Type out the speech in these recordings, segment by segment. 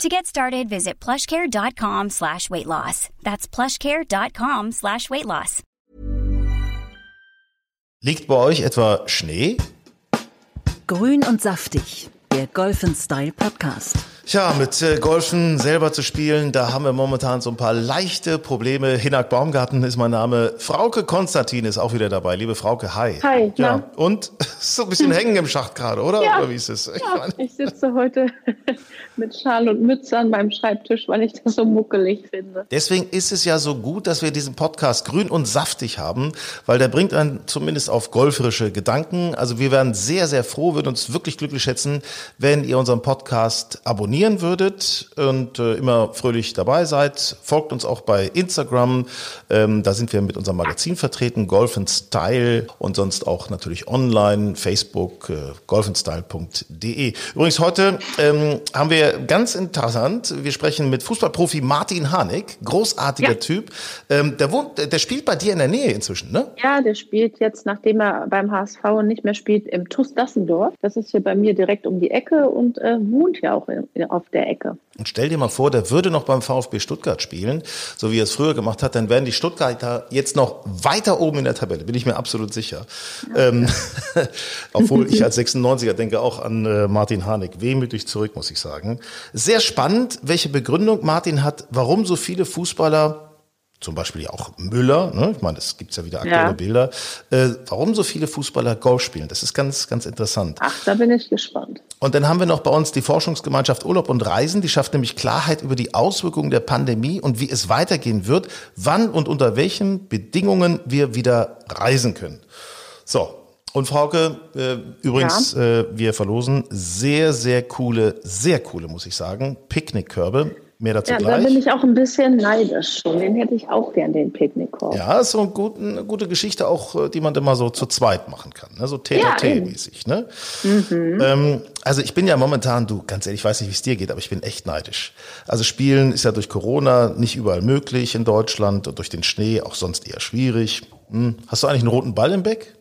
To get started, visit plushcare.com slash weight loss. That's plushcare.com slash weight loss. Liegt bei euch etwa Schnee? Grün und saftig, der Golf Style Podcast. Tja, mit äh, Golfen selber zu spielen, da haben wir momentan so ein paar leichte Probleme. Hinak Baumgarten ist mein Name. Frauke Konstantin ist auch wieder dabei. Liebe Frauke, hi. Hi. Ja, und so ein bisschen hängen im Schacht gerade, oder? Ja. Oder wie ist es? Ich Ja, ich sitze heute mit Schal und Mütze an meinem Schreibtisch, weil ich das so muckelig finde. Deswegen ist es ja so gut, dass wir diesen Podcast grün und saftig haben, weil der bringt einen zumindest auf golferische Gedanken. Also wir wären sehr, sehr froh, würden uns wirklich glücklich schätzen, wenn ihr unseren Podcast abonnieren würdet und äh, immer fröhlich dabei seid. Folgt uns auch bei Instagram. Ähm, da sind wir mit unserem Magazin vertreten, Golf Style und sonst auch natürlich online, Facebook, äh, golfandstyle.de. Übrigens heute ähm, haben wir ganz interessant, wir sprechen mit Fußballprofi Martin Harnik, großartiger Ja. Typ. Ähm, der wohnt, der spielt bei dir in der Nähe inzwischen, ne? Ja, der spielt jetzt, nachdem er beim HSV nicht mehr spielt, im TuS Dassendorf. Das ist hier bei mir direkt um die Ecke und äh, wohnt ja auch in, auf der Ecke. Und stell dir mal vor, der würde noch beim VfB Stuttgart spielen, so wie er es früher gemacht hat, dann wären die Stuttgarter jetzt noch weiter oben in der Tabelle, bin ich mir absolut sicher. Ähm, obwohl ich als 96er denke auch an äh, Martin Harnik, wehmütig zurück, muss ich sagen. Sehr spannend, welche Begründung Martin hat, warum so viele Fußballer zum Beispiel ja auch Müller, ne? ich meine, es gibt ja wieder aktuelle Ja. Bilder, äh, warum so viele Fußballer Golf spielen. Das ist ganz, ganz interessant. Ach, da bin ich gespannt. Und dann haben wir noch bei uns die Forschungsgemeinschaft Urlaub und Reisen, die schafft nämlich Klarheit über die Auswirkungen der Pandemie und wie es weitergehen wird, wann und unter welchen Bedingungen wir wieder reisen können. So. Und Frauke, äh, übrigens, äh, wir verlosen sehr, sehr coole, sehr coole, muss ich sagen, Picknickkörbe. Mehr dazu Ja, da gleich. bin ich auch ein bisschen neidisch schon. Den hätte ich auch gern, den Picknickkorb. Ja, ist so eine gute Geschichte auch, äh, die man immer so zu zweit machen kann, ne? so Ja, Tete-mäßig. Ne? Ähm, also ich bin ja momentan, du, ganz ehrlich, ich weiß nicht, wie es dir geht, aber ich bin echt neidisch. Also Spielen ist ja durch Corona nicht überall möglich in Deutschland und durch den Schnee auch sonst eher schwierig. Hm. Hast du eigentlich einen roten Ball im Beck?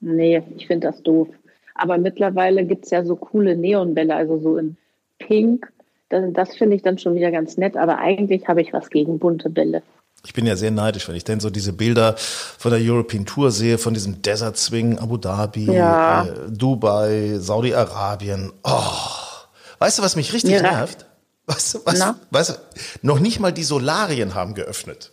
Nee, ich finde das doof. Aber mittlerweile gibt es ja so coole Neonbälle, also so in Pink. Das, das finde ich dann schon wieder ganz nett. Aber eigentlich habe ich was gegen bunte Bälle. Ich bin ja sehr neidisch, wenn ich denn so diese Bilder von der European Tour sehe, von diesem Desert Swing, Abu Dhabi, Ja. äh, Dubai, Saudi-Arabien. Oh. Weißt du, was mich richtig Ja. nervt? Weißt du, was, Na? weißt du, noch nicht mal die Solarien haben geöffnet.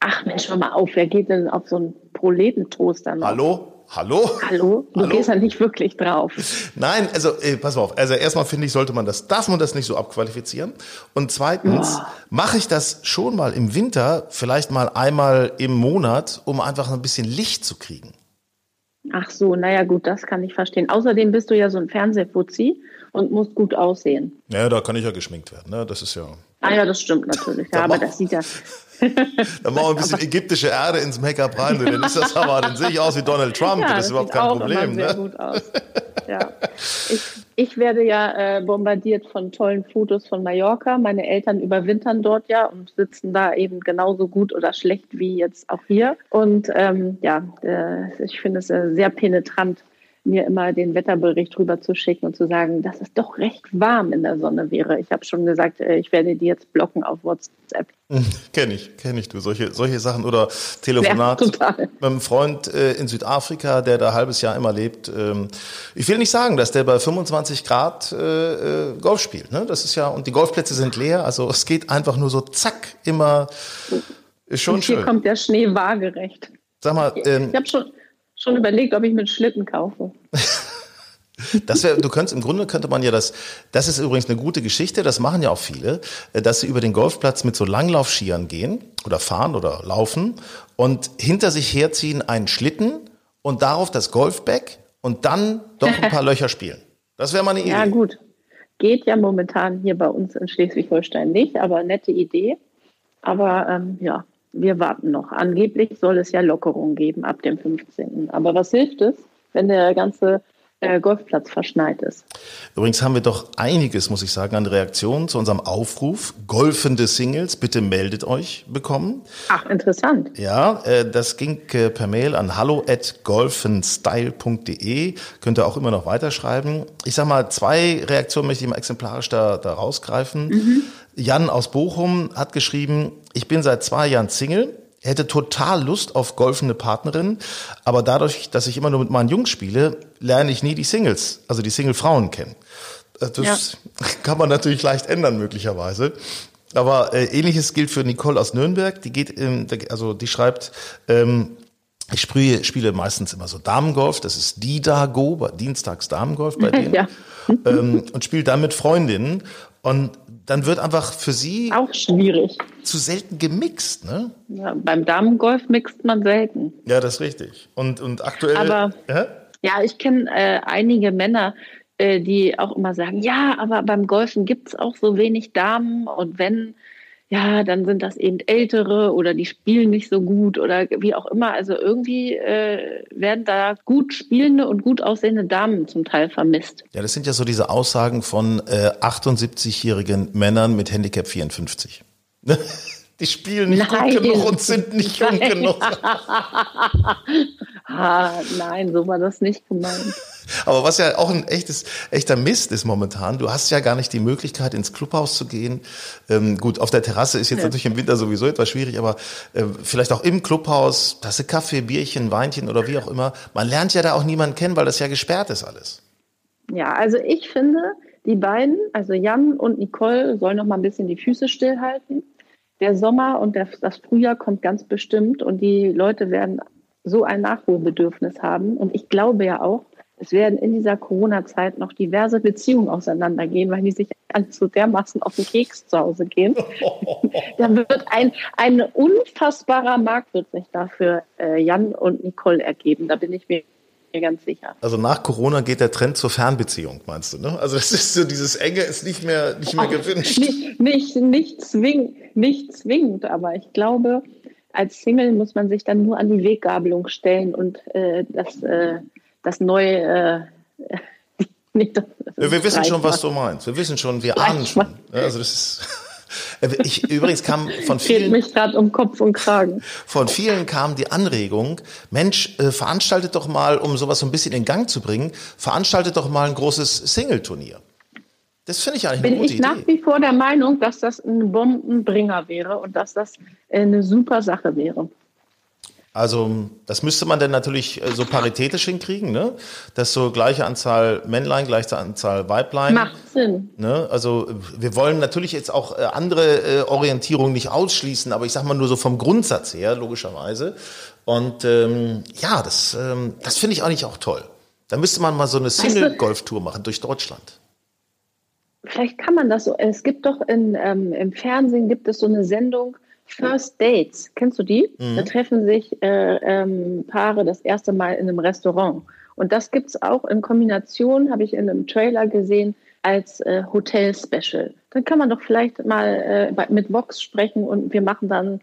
Ach Mensch, hör mal auf, wer geht denn auf so einen Proletentoaster noch? Hallo? Hallo? Hallo? Du Hallo? gehst ja nicht wirklich drauf. Nein, also äh, pass mal auf. Also erstmal finde ich, sollte man das, darf man das nicht so abqualifizieren. Und zweitens mache ich das schon mal im Winter, vielleicht mal einmal im Monat, um einfach ein bisschen Licht zu kriegen. Ach so, naja gut, das kann ich verstehen. Außerdem bist du ja so ein Fernsehfuzzi und musst gut aussehen. Ja, da kann ich ja geschminkt werden. Ne? Das ist ja. Ah ja, das stimmt natürlich. Ja, aber das sieht ja... Dann machen wir ein bisschen ägyptische Erde ins Make-up rein. Dann ist das aber, dann sehe ich aus wie Donald Trump. Ja, das ist überhaupt kein Problem. Sehr Ne? gut aus. Ja. Ich, ich werde ja äh, bombardiert von tollen Fotos von Mallorca. Meine Eltern überwintern dort ja und sitzen da eben genauso gut oder schlecht wie jetzt auch hier. Und ähm, ja, äh, ich finde es äh, sehr penetrant, mir immer den Wetterbericht rüber zu schicken und zu sagen, dass es doch recht warm in der Sonne wäre. Ich habe schon gesagt, äh, ich werde die jetzt blocken auf WhatsApp. Kenne ich, kenne ich du. Solche, solche Sachen oder Telefonat Ja, total. mit einem Freund äh, in Südafrika, der da ein halbes Jahr immer lebt. Ähm, ich will nicht sagen, dass der bei 25 Grad äh, Golf spielt. Ne? Das ist ja, und die Golfplätze sind leer. Also es geht einfach nur so zack, immer. Ist schon und hier schön. kommt der Schnee waagerecht. Sag mal, ähm, Ich habe schon, schon überlegt, ob ich mit Schlitten kaufe. Das wäre, du könntest, im Grunde könnte man ja das, das ist übrigens eine gute Geschichte, das machen ja auch viele, dass sie über den Golfplatz mit so Langlaufskiern gehen oder fahren oder laufen und hinter sich herziehen einen Schlitten und darauf das Golfbag und dann doch ein paar Löcher spielen. Das wäre mal eine Idee. Ja, gut. Geht ja momentan hier bei uns in Schleswig-Holstein nicht, aber nette Idee. Aber ähm, ja, wir warten noch. Angeblich soll es ja Lockerungen geben ab dem 15. Aber was hilft es, wenn der ganze äh, Golfplatz verschneit ist. Übrigens haben wir doch einiges, muss ich sagen, an Reaktionen zu unserem Aufruf. Golfende Singles, bitte meldet euch bekommen. Ach, interessant. Ja, äh, das ging äh, per Mail an hallo at golfenstyle.de. Könnt ihr auch immer noch weiterschreiben. Ich sag mal, zwei Reaktionen möchte ich mal exemplarisch da, da rausgreifen. Mhm. Jan aus Bochum hat geschrieben, ich bin seit zwei Jahren Single hätte total Lust auf golfende Partnerin, aber dadurch, dass ich immer nur mit meinen Jungs spiele, lerne ich nie die Singles, also die Single-Frauen kennen. Äh, das ja. kann man natürlich leicht ändern möglicherweise. Aber äh, ähnliches gilt für Nicole aus Nürnberg. Die geht, ähm, also die schreibt, ähm, ich spiele, spiele meistens immer so Damengolf, das ist die Dago, Dienstags Damengolf bei denen. ja. ähm, und spiele dann mit Freundinnen. Und dann wird einfach für sie auch schwierig. Zu selten gemixt, ne? Ja, beim Damengolf mixt man selten. Ja, das ist richtig. Und, und aktuell. Aber ja, ja ich kenne äh, einige Männer, äh, die auch immer sagen, ja, aber beim Golfen gibt es auch so wenig Damen und wenn, ja, dann sind das eben ältere oder die spielen nicht so gut oder wie auch immer. Also irgendwie äh, werden da gut spielende und gut aussehende Damen zum Teil vermisst. Ja, das sind ja so diese Aussagen von äh, 78-jährigen Männern mit Handicap 54. Die spielen nicht nein. gut genug und sind nicht jung genug. ah, nein, so war das nicht gemeint. Aber was ja auch ein echtes, echter Mist ist momentan, du hast ja gar nicht die Möglichkeit, ins Clubhaus zu gehen. Ähm, gut, auf der Terrasse ist jetzt ja. natürlich im Winter sowieso etwas schwierig, aber äh, vielleicht auch im Clubhaus, Tasse Kaffee, Bierchen, Weinchen oder wie auch immer. Man lernt ja da auch niemanden kennen, weil das ja gesperrt ist alles. Ja, also ich finde, die beiden, also Jan und Nicole, sollen noch mal ein bisschen die Füße stillhalten. Der Sommer und der, das Frühjahr kommt ganz bestimmt und die Leute werden so ein Nachholbedürfnis haben. Und ich glaube ja auch, es werden in dieser Corona-Zeit noch diverse Beziehungen auseinandergehen, weil die sich alle so dermaßen auf den Keks zu Hause gehen. da wird ein, ein unfassbarer Markt wird sich dafür äh, Jan und Nicole ergeben. Da bin ich mir ganz sicher. Also nach Corona geht der Trend zur Fernbeziehung, meinst du, ne? Also das ist so, dieses Enge ist nicht mehr, nicht mehr gewünscht. Nicht, nicht, nicht, zwingend, nicht zwingend, aber ich glaube, als Single muss man sich dann nur an die Weggabelung stellen und äh, das äh, das neue. Äh, nicht das, das wir wissen schon, was du meinst. Wir wissen schon, wir ahnen schon. Also das ist. Ich, übrigens kam von vielen. Geht mich gerade um Kopf und Kragen. Von vielen kam die Anregung, Mensch, äh, veranstaltet doch mal, um sowas so ein bisschen in Gang zu bringen, veranstaltet doch mal ein großes Single-Turnier. Das finde ich eigentlich Bin eine gute ich nach wie vor der Meinung, dass das ein Bombenbringer wäre und dass das eine super Sache wäre. Also das müsste man dann natürlich äh, so paritätisch hinkriegen, ne? Dass so gleiche Anzahl Männlein, gleiche Anzahl Weiblein. Macht Sinn. Ne? Also wir wollen natürlich jetzt auch äh, andere äh, Orientierungen nicht ausschließen, aber ich sag mal nur so vom Grundsatz her, logischerweise. Und ähm, ja, das, ähm, das finde ich eigentlich auch toll. Da müsste man mal so eine Single-Golf-Tour machen durch Deutschland. Vielleicht kann man das so. Es gibt doch in, ähm, im Fernsehen gibt es so eine Sendung, First Dates, kennst du die? Mhm. Da treffen sich äh, ähm, Paare das erste Mal in einem Restaurant. Und das gibt es auch in Kombination, habe ich in einem Trailer gesehen, als äh, Hotel-Special. Dann kann man doch vielleicht mal äh, mit Vox sprechen und wir machen dann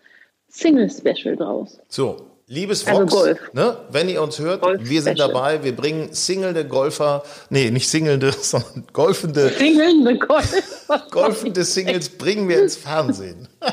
Single-Special draus. So, Liebes also Vox, also ne, wenn ihr uns hört, Golf wir sind dabei, wir bringen singelnde Golfer, nee, nicht singelnde, sondern golfende, singelnde Golfer. golfende Singles bringen wir ins Fernsehen.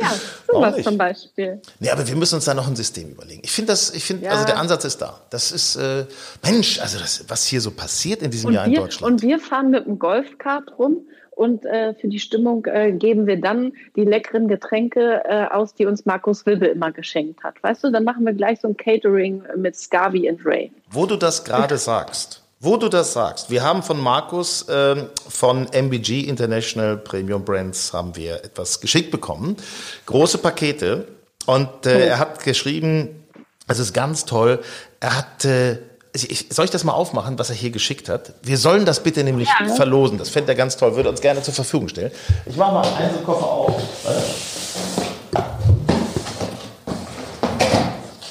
Ja, sowas zum Beispiel. Nee, aber wir müssen uns da noch ein System überlegen. Ich finde das, ich finde, ja. also der Ansatz ist da. Das ist, äh, Mensch, also das, was hier so passiert in diesem und Jahr wir, in Deutschland. Und wir fahren mit dem Golfkart rum und äh, für die Stimmung äh, geben wir dann die leckeren Getränke äh, aus, die uns Markus Wilbe immer geschenkt hat. Weißt du, dann machen wir gleich so ein Catering mit Scavi und Ray. Wo du das gerade sagst, wo du das sagst, wir haben von Markus ähm, von MBG International Premium Brands haben wir etwas geschickt bekommen. Große Pakete. Und äh, oh. er hat geschrieben, es ist ganz toll, er hat äh, ich, soll ich das mal aufmachen, was er hier geschickt hat? Wir sollen das bitte nämlich ja. verlosen. Das fände er ganz toll, würde uns gerne zur Verfügung stellen. Ich mache mal einen Koffer auf.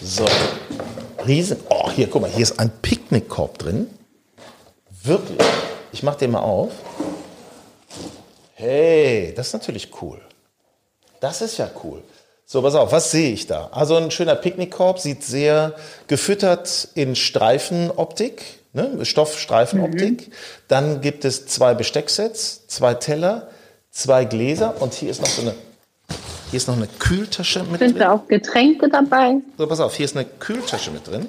So. Riesen. Oh, hier, guck mal, hier ist ein Picknickkorb drin. Wirklich? Ich mach den mal auf. Hey, das ist natürlich cool. Das ist ja cool. So, pass auf, was sehe ich da? Also ein schöner Picknickkorb, sieht sehr gefüttert in Streifenoptik, ne? Stoffstreifenoptik. Mhm. Dann gibt es zwei Bestecksets, zwei Teller, zwei Gläser und hier ist noch so eine, hier ist noch eine Kühltasche mit Sind drin. Sind da auch Getränke dabei? So, pass auf, hier ist eine Kühltasche mit drin.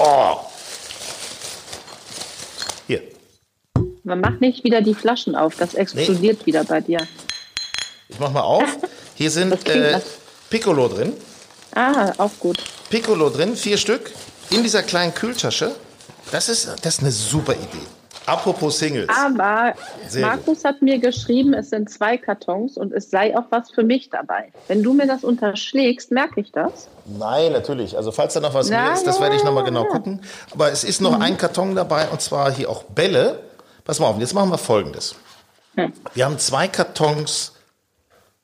Oh! Hier. Man macht nicht wieder die Flaschen auf, das explodiert nee. wieder bei dir. Ich mach mal auf. Hier sind äh, Piccolo drin. Ah, auch gut. Piccolo drin, vier Stück, in dieser kleinen Kühltasche. Das ist, das ist eine super Idee. Apropos Singles. Aber Sehr Markus gut. hat mir geschrieben, es sind zwei Kartons und es sei auch was für mich dabei. Wenn du mir das unterschlägst, merke ich das? Nein, natürlich. Also falls da noch was Na, mehr ist, das werde ich nochmal genau gucken. Aber es ist noch mhm. ein Karton dabei und zwar hier auch Bälle. Pass mal auf, jetzt machen wir Folgendes. Hm. Wir haben zwei Kartons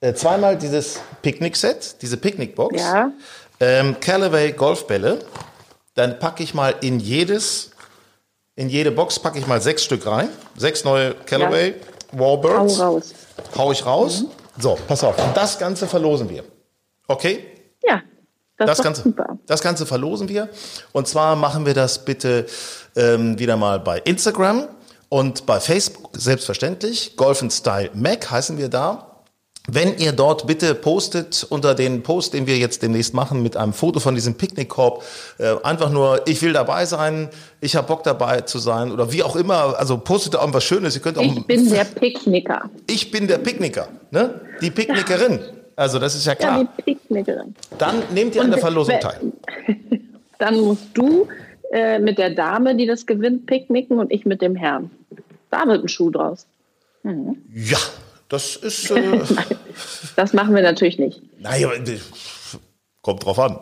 äh, zweimal dieses Picknick-Set, diese Picknickbox. Ja. Ähm, Callaway Golfbälle. Dann packe ich mal in jedes, in jede Box packe ich mal sechs Stück rein. Sechs neue Callaway ja. Warbirds. Hau raus. Hau ich raus. Mhm. So, pass auf. Und das Ganze verlosen wir. Okay? Ja. Das, das Ganze, super. das Ganze verlosen wir. Und zwar machen wir das bitte ähm, wieder mal bei Instagram und bei Facebook, selbstverständlich. Golf Style Mac heißen wir da. Wenn ihr dort bitte postet unter den Post, den wir jetzt demnächst machen, mit einem Foto von diesem Picknickkorb, äh, einfach nur, ich will dabei sein, ich habe Bock dabei zu sein oder wie auch immer, also postet auch was Schönes. Ihr könnt auch, ich bin der Picknicker. Ich bin der Picknicker, ne? Die Picknickerin. Also das ist ja klar. Ja, die Picknickerin. Dann nehmt ihr an der Verlosung teil. Dann musst du äh, mit der Dame, die das gewinnt, picknicken und ich mit dem Herrn. Da wird ein Schuh draus. Mhm. Ja, das ist. Äh, das machen wir natürlich nicht. Naja, kommt drauf an.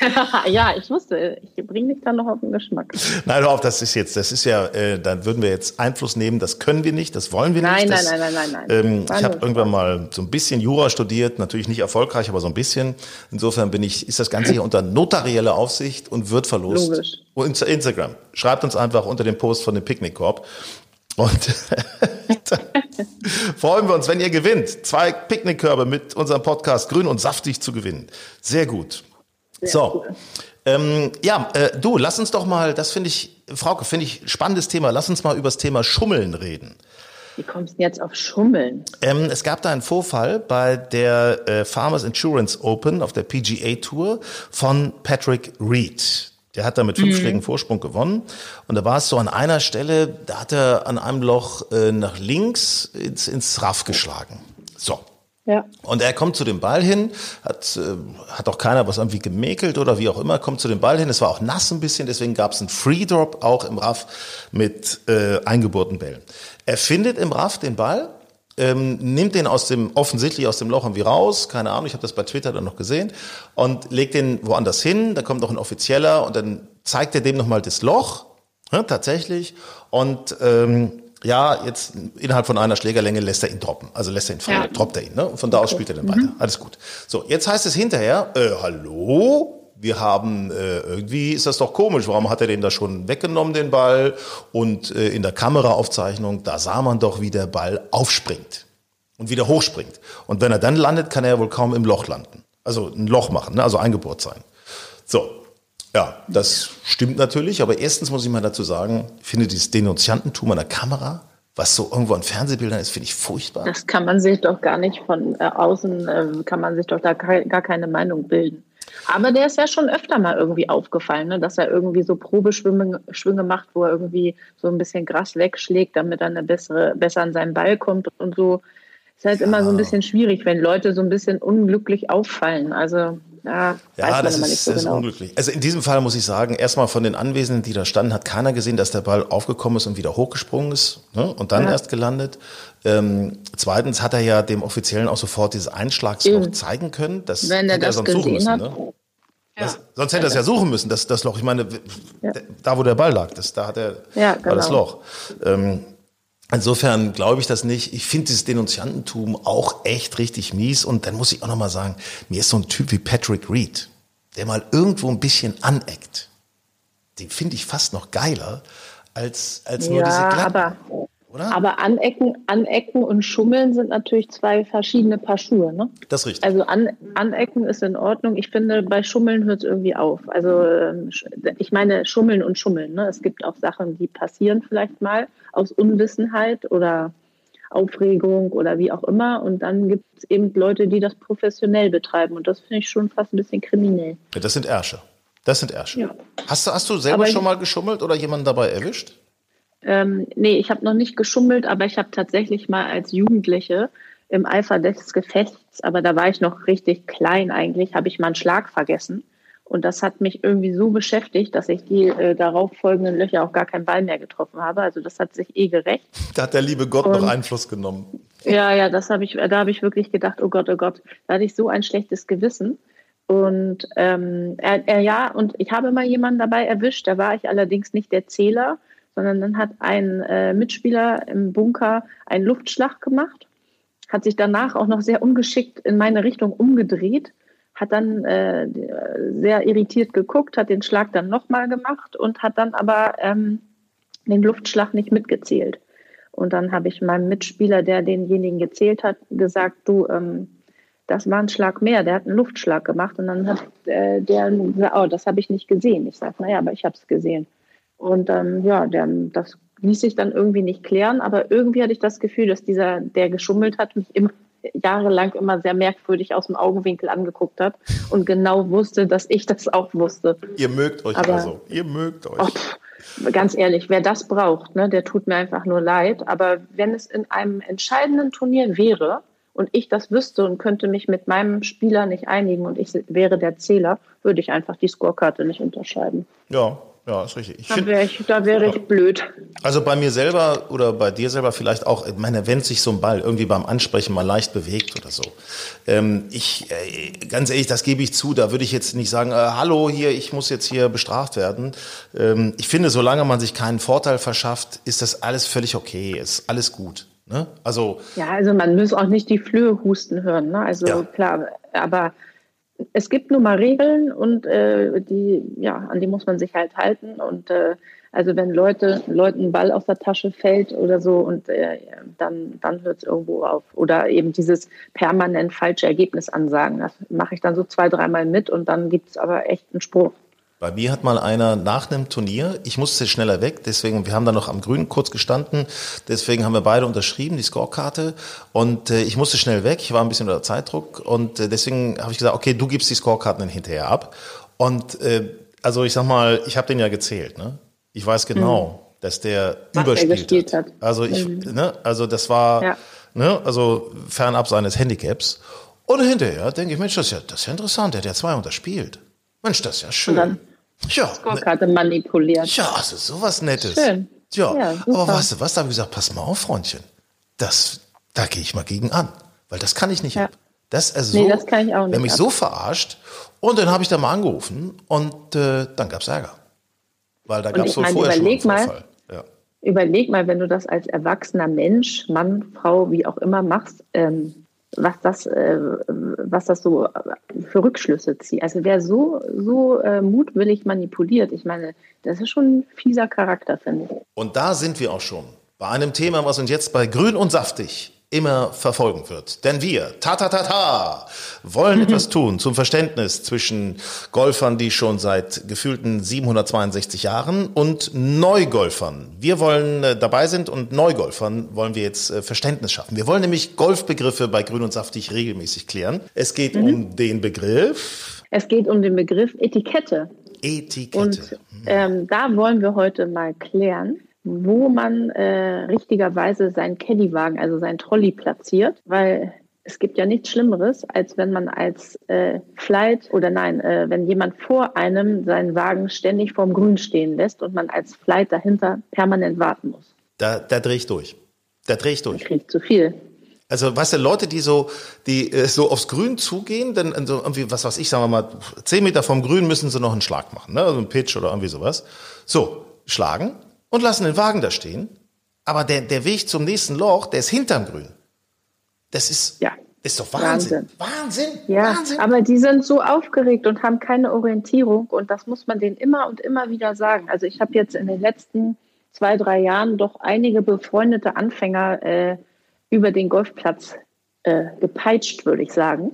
ja, ich wusste, ich bringe dich dann noch auf den Geschmack. Nein, hör auf, das ist jetzt, das ist ja, äh, dann würden wir jetzt Einfluss nehmen, das können wir nicht, das wollen wir nein, nicht. Das, nein, nein, nein, nein, nein. Ähm, ich habe irgendwann mal so ein bisschen Jura studiert, natürlich nicht erfolgreich, aber so ein bisschen. Insofern bin ich, ist das Ganze hier unter notarielle Aufsicht und wird verlost. Logisch. Instagram. Schreibt uns einfach unter dem Post von dem Picknickkorb. Und freuen wir uns, wenn ihr gewinnt. Zwei Picknickkörbe mit unserem Podcast Grün und Saftig zu gewinnen. Sehr gut. Sehr so. Cool. Ähm, ja, äh, du, lass uns doch mal, das finde ich, Frauke, finde ich spannendes Thema. Lass uns mal über das Thema Schummeln reden. Wie kommst du jetzt auf Schummeln? Ähm, es gab da einen Vorfall bei der äh, Farmers Insurance Open auf der PGA Tour von Patrick Reed. Der hat da mit fünf mhm. Schlägen Vorsprung gewonnen. Und da war es so an einer Stelle, da hat er an einem Loch äh, nach links ins, ins Raff geschlagen. So. Ja. Und er kommt zu dem Ball hin, hat, äh, hat auch keiner was irgendwie gemäkelt oder wie auch immer, kommt zu dem Ball hin. Es war auch nass ein bisschen, deswegen gab es einen Free Drop auch im Raff mit äh, eingebohrten Bällen. Er findet im Raff den Ball, ähm, nimmt den aus dem offensichtlich aus dem Loch irgendwie raus, keine Ahnung, ich habe das bei Twitter dann noch gesehen und legt den woanders hin. Da kommt noch ein offizieller und dann zeigt er dem nochmal das Loch ne, tatsächlich und ähm, ja, jetzt innerhalb von einer Schlägerlänge lässt er ihn droppen. Also lässt er ihn fallen, ja. droppt er ihn. Ne? Und von da aus spielt er dann weiter. Mhm. Alles gut. So, jetzt heißt es hinterher, äh, hallo, wir haben äh, irgendwie ist das doch komisch, warum hat er den da schon weggenommen, den Ball? Und äh, in der Kameraaufzeichnung, da sah man doch, wie der Ball aufspringt und wieder hochspringt. Und wenn er dann landet, kann er ja wohl kaum im Loch landen. Also ein Loch machen, ne? also eingebohrt sein. So, ja, das stimmt natürlich, aber erstens muss ich mal dazu sagen, ich finde dieses Denunziantentum an der Kamera, was so irgendwo an Fernsehbildern ist, finde ich furchtbar. Das kann man sich doch gar nicht von äh, außen, äh, kann man sich doch da gar keine Meinung bilden. Aber der ist ja schon öfter mal irgendwie aufgefallen, ne? dass er irgendwie so Probeschwünge Schwünge macht, wo er irgendwie so ein bisschen Gras wegschlägt, damit er eine bessere, besser an seinen Ball kommt und so. Ist halt ja. immer so ein bisschen schwierig, wenn Leute so ein bisschen unglücklich auffallen. Also ja, ja das, ist, so das genau. ist unglücklich. Also in diesem Fall muss ich sagen, erstmal von den Anwesenden, die da standen, hat keiner gesehen, dass der Ball aufgekommen ist und wieder hochgesprungen ist ne? und dann ja. erst gelandet. Ähm, zweitens hat er ja dem Offiziellen auch sofort dieses Einschlagsloch zeigen können. Das Wenn er das er sonst suchen müssen. Hat. Ne? Ja. Das, sonst hätte er es ja suchen müssen, das, das Loch. Ich meine, ja. da wo der Ball lag, das, da hat er ja, genau. war das genau. Loch. Ähm, insofern glaube ich das nicht. Ich finde dieses Denunziantentum auch echt richtig mies. Und dann muss ich auch noch mal sagen, mir ist so ein Typ wie Patrick Reed, der mal irgendwo ein bisschen aneckt. Den finde ich fast noch geiler als, als nur diese Glatten. aber oder? Aber Anecken, Anecken und Schummeln sind natürlich zwei verschiedene Paar Schuhe. Ne? Das ist richtig. Also an, Anecken ist in Ordnung. Ich finde, bei Schummeln hört es irgendwie auf. Also ähm, ich meine Schummeln und Schummeln. Ne? Es gibt auch Sachen, die passieren vielleicht mal aus Unwissenheit oder Aufregung oder wie auch immer. Und dann gibt es eben Leute, die das professionell betreiben. Und das finde ich schon fast ein bisschen kriminell. Ja, das sind Ärsche. Das sind Ärsche. Ja. Hast, du, hast du selber Aber schon mal geschummelt oder jemanden dabei erwischt? Ähm, nee, ich habe noch nicht geschummelt, aber ich habe tatsächlich mal als Jugendliche im Eifer des Gefechts, aber da war ich noch richtig klein eigentlich, habe ich mal einen Schlag vergessen. Und das hat mich irgendwie so beschäftigt, dass ich die äh, darauf folgenden Löcher auch gar keinen Ball mehr getroffen habe. Also das hat sich eh gerecht. Da hat der liebe Gott noch Und- Einfluss genommen. Ja, ja, das habe ich, da habe ich wirklich gedacht, oh Gott, oh Gott, da hatte ich so ein schlechtes Gewissen. Und ähm, er, er, ja, und ich habe mal jemanden dabei erwischt, da war ich allerdings nicht der Zähler, sondern dann hat ein äh, Mitspieler im Bunker einen Luftschlag gemacht, hat sich danach auch noch sehr ungeschickt in meine Richtung umgedreht, hat dann äh, sehr irritiert geguckt, hat den Schlag dann nochmal gemacht und hat dann aber ähm, den Luftschlag nicht mitgezählt. Und dann habe ich meinem Mitspieler, der denjenigen gezählt hat, gesagt, du, ähm, das war ein Schlag mehr, der hat einen Luftschlag gemacht. Und dann hat äh, der gesagt, oh, das habe ich nicht gesehen. Ich sage, naja, aber ich habe es gesehen. Und ähm, ja, der, das ließ sich dann irgendwie nicht klären, aber irgendwie hatte ich das Gefühl, dass dieser, der geschummelt hat, mich immer, jahrelang immer sehr merkwürdig aus dem Augenwinkel angeguckt hat und genau wusste, dass ich das auch wusste. Ihr mögt euch Aber- also. Ihr mögt euch. Oh, pff, ganz ehrlich, wer das braucht, ne, der tut mir einfach nur leid. Aber wenn es in einem entscheidenden Turnier wäre und ich das wüsste und könnte mich mit meinem Spieler nicht einigen und ich wäre der Zähler, würde ich einfach die Scorekarte nicht unterschreiben. Ja, ja, ist richtig. Ich Da wäre ich, da wäre ich blöd. also bei mir selber oder bei dir selber vielleicht auch, ich meine, wenn sich so ein Ball irgendwie beim Ansprechen mal leicht bewegt oder so. Ähm, ich, äh, ganz ehrlich, das gebe ich zu, da würde ich jetzt nicht sagen, äh, hallo hier, ich muss jetzt hier bestraft werden. Ähm, ich finde, solange man sich keinen Vorteil verschafft, ist das alles völlig okay, ist alles gut. Ne? Also, Ja, also man muss auch nicht die Flöhe husten hören. Ne? Also Ja. klar, aber es gibt nun mal Regeln und äh, die, ja, an die muss man sich halt halten. Und äh, also wenn Leute, Leuten Ball aus der Tasche fällt oder so und äh, dann, dann hört es irgendwo auf. Oder eben dieses permanent falsche Ergebnis ansagen. Das mache ich dann so zwei, dreimal mit und dann gibt es aber echt einen Spruch. Bei mir hat mal einer nach einem Turnier, ich musste schneller weg, deswegen, wir haben dann noch am Grün kurz gestanden, deswegen haben wir beide unterschrieben, die Scorekarte und äh, ich musste schnell weg, ich war ein bisschen unter Zeitdruck und äh, deswegen habe ich gesagt, okay, du gibst die Scorekarten dann hinterher ab und äh, also ich sag mal, ich habe den ja gezählt, ne? Ich weiß genau, dass der Mhm. Was er überspielt hat. hat. Mhm. Also ich, ne, also das war, Ja. ne, also fernab seines Handicaps und hinterher denke ich, Mensch, das ist ja, das ist ja interessant, der hat ja zwei unterspielt. Mensch, das ist ja schön. Ja, Scorekarte manipuliert. ja, es ist sowas Nettes. Schön. Ja, Ja, aber weißt du was, da habe ich gesagt, pass mal auf, Freundchen. Das, da gehe ich mal gegen an. Weil das kann ich nicht Ja. ab. Das ist so, Nee, das kann ich auch nicht mich ab. so verarscht. Und dann habe ich da mal angerufen und äh, dann gab's Ärger. Weil da gab's ich wohl vorher schon einen überleg mal, Vorfall. Ja. Überleg mal, wenn du das als erwachsener Mensch, Mann, Frau, wie auch immer machst, ähm, was das, äh, was das so für Rückschlüsse zieht. Also wer so, so äh, mutwillig manipuliert, ich meine, das ist schon ein fieser Charakter, finde ich. Und da sind wir auch schon bei einem Thema, was uns jetzt bei Grün und Saftig immer verfolgen wird. Denn wir, ta ta ta ta, wollen etwas tun zum Verständnis zwischen Golfern, die schon seit gefühlten 762 Jahren und Neugolfern. Wir wollen äh, dabei sind und Neugolfern wollen wir jetzt äh, Verständnis schaffen. Wir wollen nämlich Golfbegriffe bei Grün und Saftig regelmäßig klären. Es geht um den Begriff Es geht um den Begriff Etikette. Etikette. Und ähm, da wollen wir heute mal klären, wo man äh, richtigerweise seinen Caddywagen, also seinen Trolley platziert, weil es gibt ja nichts Schlimmeres, als wenn man als äh, Flight oder nein, äh, wenn jemand vor einem seinen Wagen ständig vorm Grün stehen lässt und man als Flight dahinter permanent warten muss. da, da drehe ich durch. Da drehe ich durch. Kriegt zu viel. Also, weißt du, Leute, die so, die äh, so aufs Grün zugehen, dann so irgendwie, was weiß ich, sagen wir mal, zehn Meter vom Grün müssen sie noch einen Schlag machen, ne? Also einen Pitch oder irgendwie sowas. So, schlagen und lassen den Wagen da stehen. Aber der, der Weg zum nächsten Loch, der ist hinterm Grün. Das ist, Ja. ist doch Wahnsinn. Wahnsinn. Ja, Wahnsinn. aber die sind so aufgeregt und haben keine Orientierung und das muss man denen immer und immer wieder sagen. Also ich habe jetzt in den letzten zwei, drei Jahren doch einige befreundete Anfänger äh, über den Golfplatz äh, gepeitscht, würde ich sagen.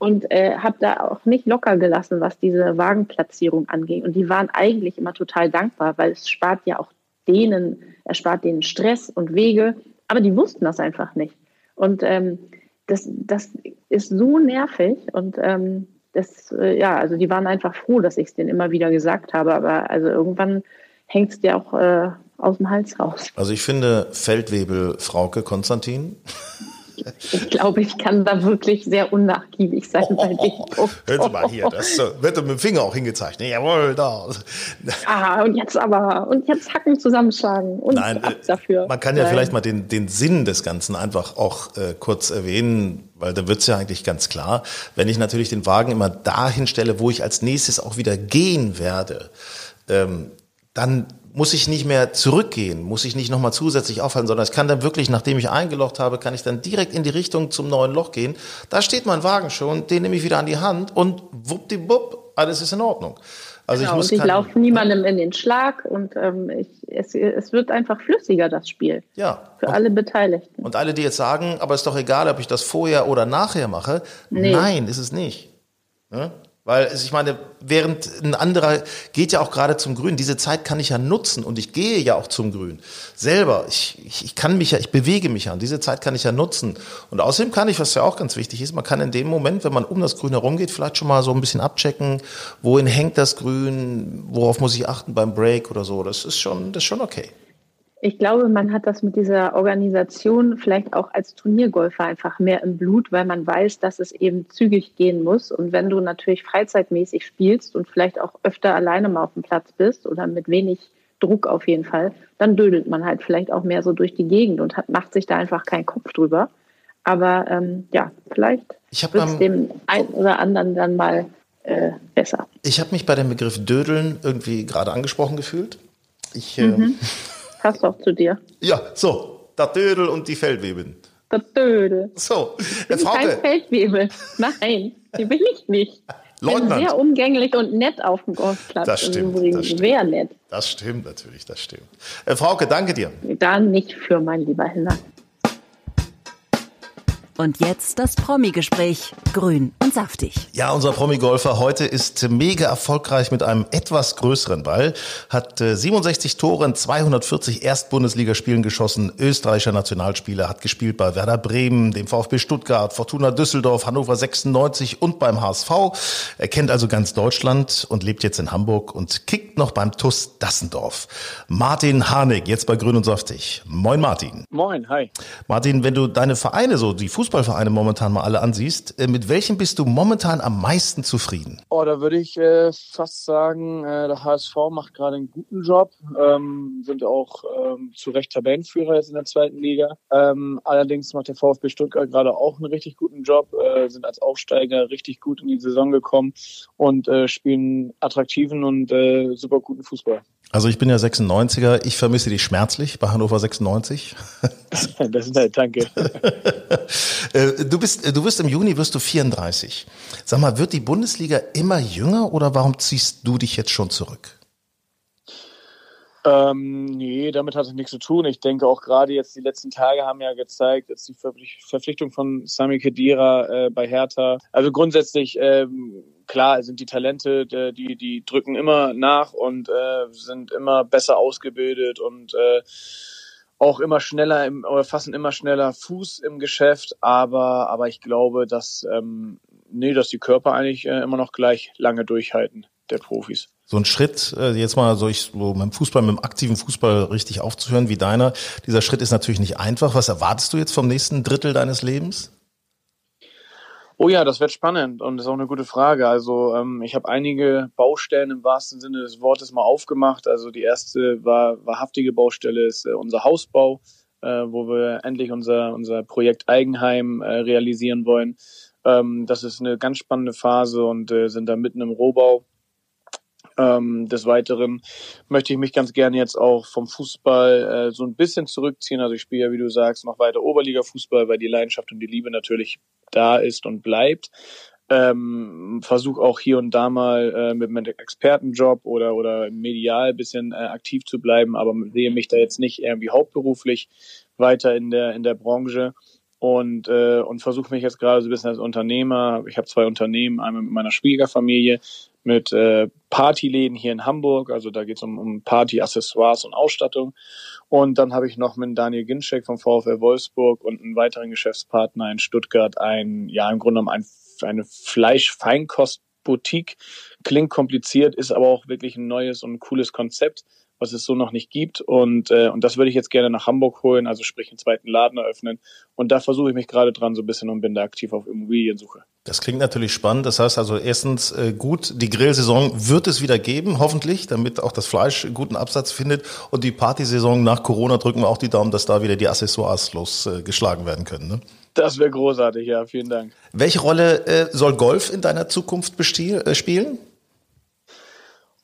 Und äh, habe da auch nicht locker gelassen, was diese Wagenplatzierung anging. Und die waren eigentlich immer total dankbar, weil es spart ja auch denen, erspart denen Stress und Wege. Aber die wussten das einfach nicht. Und ähm, das, das ist so nervig. Und ähm, das, äh, ja, also die waren einfach froh, dass ich es denen immer wieder gesagt habe. Aber also irgendwann hängt es dir auch äh, aus dem Hals raus. Also ich finde Feldwebel, Frauke, Konstantin. Ich glaube, ich kann da wirklich sehr unnachgiebig sein oh, bei dir. Oh, hören Sie mal hier, das wird mit dem Finger auch hingezeigt. Jawohl, da. Ah, und jetzt aber, und jetzt Hacken zusammenschlagen und Nein, ab äh, dafür. Man kann ja Nein. vielleicht mal den, den Sinn des Ganzen einfach auch äh, kurz erwähnen, weil da wird's ja eigentlich ganz klar. Wenn ich natürlich den Wagen immer dahin stelle, wo ich als nächstes auch wieder gehen werde, ähm, dann muss ich nicht mehr zurückgehen, muss ich nicht nochmal zusätzlich aufhalten, sondern es kann dann wirklich, nachdem ich eingelocht habe, kann ich dann direkt in die Richtung zum neuen Loch gehen. Da steht mein Wagen schon, den nehme ich wieder an die Hand und wuppdiwupp, alles ist in Ordnung. Also genau, ich muss und ich laufe niemandem in den Schlag und ähm, ich, es, es wird einfach flüssiger, das Spiel. Ja. Für und, alle Beteiligten. Und alle, die jetzt sagen, aber ist doch egal, ob ich das vorher oder nachher mache. Nee. Nein, ist es nicht. Ja? Weil ich meine, während ein anderer geht ja auch gerade zum Grün. Diese Zeit kann ich ja nutzen und ich gehe ja auch zum Grün. Selber. Ich, ich, ich kann mich ja, ich bewege mich ja und diese Zeit kann ich ja nutzen. Und außerdem kann ich, was ja auch ganz wichtig ist, man kann in dem Moment, wenn man um das Grün herumgeht, vielleicht schon mal so ein bisschen abchecken, wohin hängt das Grün, worauf muss ich achten beim Break oder so. Das ist schon, das ist schon okay. Ich glaube, man hat das mit dieser Organisation vielleicht auch als Turniergolfer einfach mehr im Blut, weil man weiß, dass es eben zügig gehen muss. Und wenn du natürlich freizeitmäßig spielst und vielleicht auch öfter alleine mal auf dem Platz bist oder mit wenig Druck auf jeden Fall, dann dödelt man halt vielleicht auch mehr so durch die Gegend und hat, macht sich da einfach keinen Kopf drüber. Aber ähm, ja, vielleicht wird es dem einen oder anderen dann mal äh, besser. Ich habe mich bei dem Begriff Dödeln irgendwie gerade angesprochen gefühlt. Ich, äh, mhm. Passt auch zu dir. Ja, so. Der Dödel und die Feldwebel. Der Dödel. So, ich bin Frauke. kein Feldwebel. Nein, die bin ich nicht. Leutnant. Bin sehr umgänglich und nett auf dem Golfplatz. Das stimmt. Das stimmt. Sehr nett. Das stimmt natürlich, das stimmt. Äh, Frauke, danke dir. Dann nicht für mein lieber Hinner. Und jetzt das Promi-Gespräch. Grün und saftig. Ja, unser Promi-Golfer heute ist mega erfolgreich mit einem etwas größeren Ball. Hat 67 äh, Tore in 240 Erstbundesligaspielen geschossen. Österreichischer Nationalspieler. Hat gespielt bei Werder Bremen, dem VfB Stuttgart, Fortuna Düsseldorf, Hannover 96 und beim HSV. Er kennt also ganz Deutschland und lebt jetzt in Hamburg und kickt noch beim TUS Dassendorf. Martin Harnik, jetzt bei Grün und Saftig. Moin Martin. Moin, hi. Martin, wenn du deine Vereine so, die Fußball Fußballvereine momentan mal alle ansiehst, äh, mit welchem bist du momentan am meisten zufrieden? Oh, da würde ich äh, fast sagen, äh, der HSV macht gerade einen guten Job, ähm, sind auch ähm, zu Recht Tabellenführer jetzt in der zweiten Liga. Ähm, allerdings macht der VfB Stuttgart gerade auch einen richtig guten Job, äh, sind als Aufsteiger richtig gut in die Saison gekommen und äh, spielen attraktiven und äh, super guten Fußball. Also ich bin ja 96er, ich vermisse dich schmerzlich bei Hannover 96. das ist nett, danke. Äh, du bist, du wirst im Juni wirst du 34. Sag mal, wird die Bundesliga immer jünger oder warum ziehst du dich jetzt schon zurück? Ähm, nee, damit hat es nichts zu tun. Ich denke auch gerade jetzt die letzten Tage haben ja gezeigt, dass die Verpflichtung von Sami Khedira äh, bei Hertha. Also grundsätzlich ähm, klar sind die Talente, die die drücken immer nach und äh, sind immer besser ausgebildet und äh, auch immer schneller im, oder fassen immer schneller Fuß im Geschäft. Aber aber ich glaube, dass ähm, nee, dass die Körper eigentlich äh, immer noch gleich lange durchhalten der Profis so ein Schritt, äh, jetzt mal so, ich, so mit dem Fußball, mit dem aktiven Fußball richtig aufzuhören wie deiner, dieser Schritt ist natürlich nicht einfach. Was erwartest du jetzt vom nächsten Drittel deines Lebens? Oh ja, das wird spannend und ist auch eine gute Frage. Also ähm, ich habe einige Baustellen im wahrsten Sinne des Wortes mal aufgemacht. Also die erste war, wahrhaftige Baustelle ist äh, unser Hausbau, äh, wo wir endlich unser, unser Projekt Eigenheim äh, realisieren wollen. Ähm, das ist eine ganz spannende Phase und äh, sind da mitten im Rohbau. Ähm, des Weiteren möchte ich mich ganz gerne jetzt auch vom Fußball äh, so ein bisschen zurückziehen. Also ich spiele ja, wie du sagst, noch weiter Oberliga-Fußball, weil die Leidenschaft und die Liebe natürlich da ist und bleibt. ähm, versuche auch hier und da mal äh, mit meinem Expertenjob oder oder medial bisschen äh, aktiv zu bleiben, aber sehe mich da jetzt nicht irgendwie hauptberuflich weiter in der in der Branche und äh, und versuche mich jetzt gerade so ein bisschen als Unternehmer. Ich habe zwei Unternehmen, einmal mit meiner Schwiegerfamilie, mit äh, Partyläden hier in Hamburg, also da geht es um, um Party-Accessoires und Ausstattung. Und dann habe ich noch mit Daniel Ginczek vom VfL Wolfsburg und einen weiteren Geschäftspartner in Stuttgart ein, ja im Grunde genommen ein, eine Fleisch-Feinkost-Boutique. Klingt kompliziert, ist aber auch wirklich ein neues und cooles Konzept was es so noch nicht gibt. Und, äh, und das würde ich jetzt gerne nach Hamburg holen, also sprich einen zweiten Laden eröffnen. Und da versuche ich mich gerade dran so ein bisschen und bin da aktiv auf Immobiliensuche. Das klingt natürlich spannend. Das heißt also erstens äh, gut, die Grillsaison wird es wieder geben, hoffentlich, damit auch das Fleisch guten Absatz findet. Und die Partysaison nach Corona drücken wir auch die Daumen, dass da wieder die Accessoires losgeschlagen äh, werden können. Ne? Das wäre großartig, ja, vielen Dank. Welche Rolle äh, soll Golf in deiner Zukunft äh, spielen?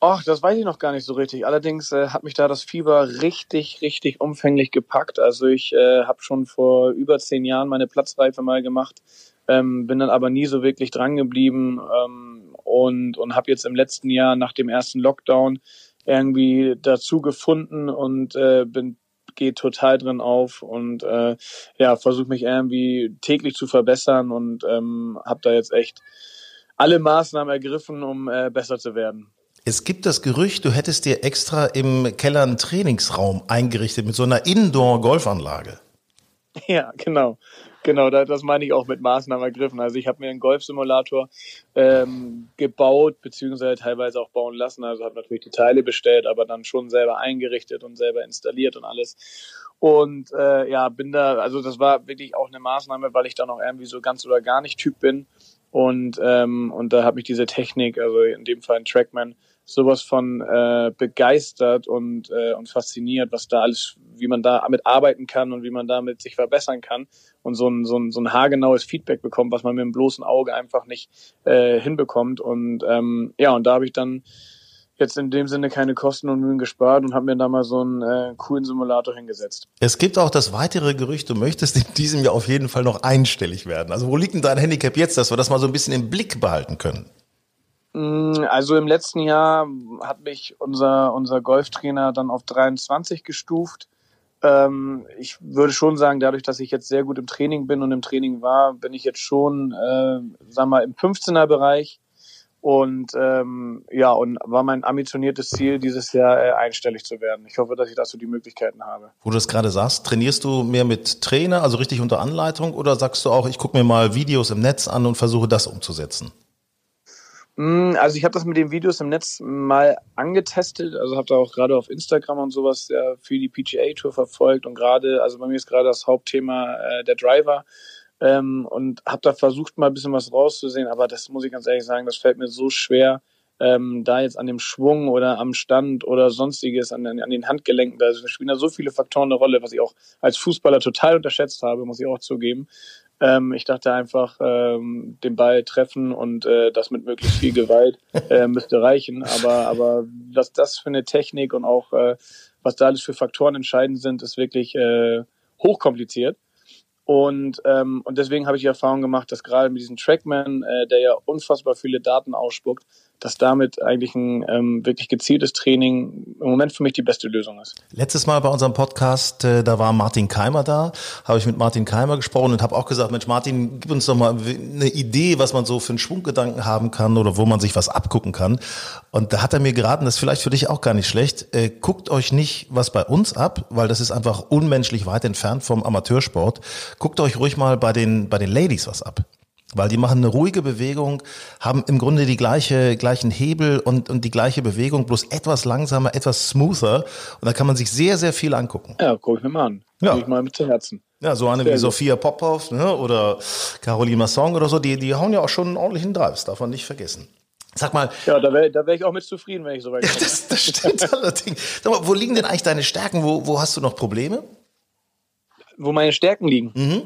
Ach, das weiß ich noch gar nicht so richtig. Allerdings äh, hat mich da das Fieber richtig, richtig umfänglich gepackt. Also ich äh, habe schon vor über zehn Jahren meine Platzreife mal gemacht, ähm, bin dann aber nie so wirklich dran geblieben ähm, und, und habe jetzt im letzten Jahr nach dem ersten Lockdown irgendwie dazu gefunden und äh, bin geht total drin auf und äh, ja versuche mich irgendwie täglich zu verbessern und ähm, habe da jetzt echt alle Maßnahmen ergriffen, um äh, besser zu werden. Es gibt das Gerücht, du hättest dir extra im Keller einen Trainingsraum eingerichtet mit so einer Indoor-Golfanlage. Ja, genau. Genau, das meine ich auch mit Maßnahmen ergriffen. Also ich habe mir einen Golfsimulator ähm, gebaut, beziehungsweise teilweise auch bauen lassen. Also habe natürlich die Teile bestellt, aber dann schon selber eingerichtet und selber installiert und alles. Und äh, ja, bin da, also das war wirklich auch eine Maßnahme, weil ich da noch irgendwie so ganz oder gar nicht Typ bin. Und, ähm, und da hat mich diese Technik, also in dem Fall ein Trackman, sowas von äh, begeistert und, äh, und fasziniert, was da alles, wie man da damit arbeiten kann und wie man damit sich verbessern kann und so ein, so ein, so ein haargenaues Feedback bekommt, was man mit dem bloßen Auge einfach nicht äh, hinbekommt. Und ähm, ja, und da habe ich dann jetzt in dem Sinne keine Kosten und Mühen gespart und habe mir da mal so einen äh, coolen Simulator hingesetzt. Es gibt auch das weitere Gerücht, du möchtest in diesem Jahr auf jeden Fall noch einstellig werden. Also wo liegt denn dein Handicap jetzt, dass wir das mal so ein bisschen im Blick behalten können? Mm, also im letzten Jahr hat mich unser, unser Golftrainer dann auf 23 gestuft. Ähm, ich würde schon sagen, dadurch, dass ich jetzt sehr gut im Training bin und im Training war, bin ich jetzt schon, äh, sag mal, im 15er Bereich. Und ähm, ja, und war mein ambitioniertes Ziel, dieses Jahr äh, einstellig zu werden. Ich hoffe, dass ich dazu die Möglichkeiten habe. Wo du das gerade sagst, trainierst du mehr mit Trainer, also richtig unter Anleitung, oder sagst du auch, ich gucke mir mal Videos im Netz an und versuche das umzusetzen? Mm, also ich habe das mit den Videos im Netz mal angetestet, also habe da auch gerade auf Instagram und sowas ja für die PGA Tour verfolgt und gerade, also bei mir ist gerade das Hauptthema äh, der Driver ähm, und habe da versucht mal ein bisschen was rauszusehen, aber das muss ich ganz ehrlich sagen, das fällt mir so schwer, ähm, da jetzt an dem Schwung oder am Stand oder sonstiges, an, an den Handgelenken, da spielen da so viele Faktoren eine Rolle, was ich auch als Fußballer total unterschätzt habe, muss ich auch zugeben. Ähm, ich dachte einfach, ähm, den Ball treffen und äh, das mit möglichst viel Gewalt äh, müsste reichen. Aber, aber was das für eine Technik und auch äh, was da alles für Faktoren entscheidend sind, ist wirklich äh, hochkompliziert. Und, ähm, und deswegen habe ich die Erfahrung gemacht, dass gerade mit diesem Trackman, äh, der ja unfassbar viele Daten ausspuckt, dass damit eigentlich ein ähm, wirklich gezieltes Training im Moment für mich die beste Lösung ist. Letztes Mal bei unserem Podcast, äh, da war Martin Keimer da, habe ich mit Martin Keimer gesprochen und habe auch gesagt, Mensch Martin, gib uns doch mal eine Idee, was man so für einen Schwunggedanken haben kann oder wo man sich was abgucken kann. Und da hat er mir geraten, das ist vielleicht für dich auch gar nicht schlecht, äh, guckt euch nicht was bei uns ab, weil das ist einfach unmenschlich weit entfernt vom Amateursport. Guckt euch ruhig mal bei den, bei den Ladies was ab weil die machen eine ruhige Bewegung, haben im Grunde die gleiche, gleichen Hebel und, und die gleiche Bewegung, bloß etwas langsamer, etwas smoother. Und da kann man sich sehr, sehr viel angucken. Ja, gucke ich mir mal an. Ja. Guck ich mal mit zu Herzen. Ja, so eine sehr wie. Sophia Popov ne, oder Caroline Masson oder so, die, die hauen ja auch schon einen ordentlichen Drive, das darf man nicht vergessen. Sag mal. Ja, da wäre da wär ich auch mit zufrieden, wenn ich so weit komme. das, das stimmt allerdings. Sag mal, wo liegen denn eigentlich deine Stärken? Wo, wo hast du noch Probleme? Wo meine Stärken liegen? Mhm.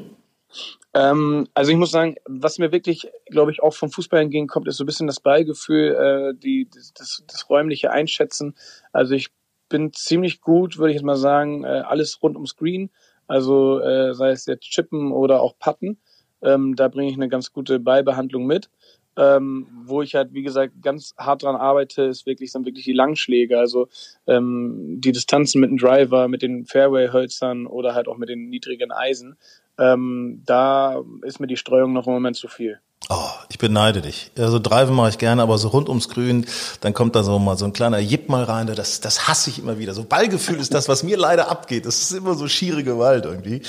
Ähm, also ich muss sagen, was mir wirklich, glaube ich, auch vom Fußball entgegenkommt, ist so ein bisschen das Beigefühl, äh, die, das, das räumliche Einschätzen. Also ich bin ziemlich gut, würde ich jetzt mal sagen, äh, alles rund ums Green. Also äh, sei es jetzt Chippen oder auch Patten. Ähm, da bringe ich eine ganz gute Beibehandlung mit. Ähm, wo ich halt, wie gesagt, ganz hart dran arbeite, ist wirklich, sind wirklich die Langschläge, also ähm, die Distanzen mit dem Driver, mit den Fairway-Hölzern oder halt auch mit den niedrigen Eisen. Ähm, da ist mir die Streuung noch im Moment zu viel. Oh, ich beneide dich. Also Drive mache ich gerne, aber so rund ums Grün, dann kommt da so mal so ein kleiner Jipp mal rein, das, das hasse ich immer wieder. So Ballgefühl ist das, was mir leider abgeht. Das ist immer so schiere Gewalt irgendwie.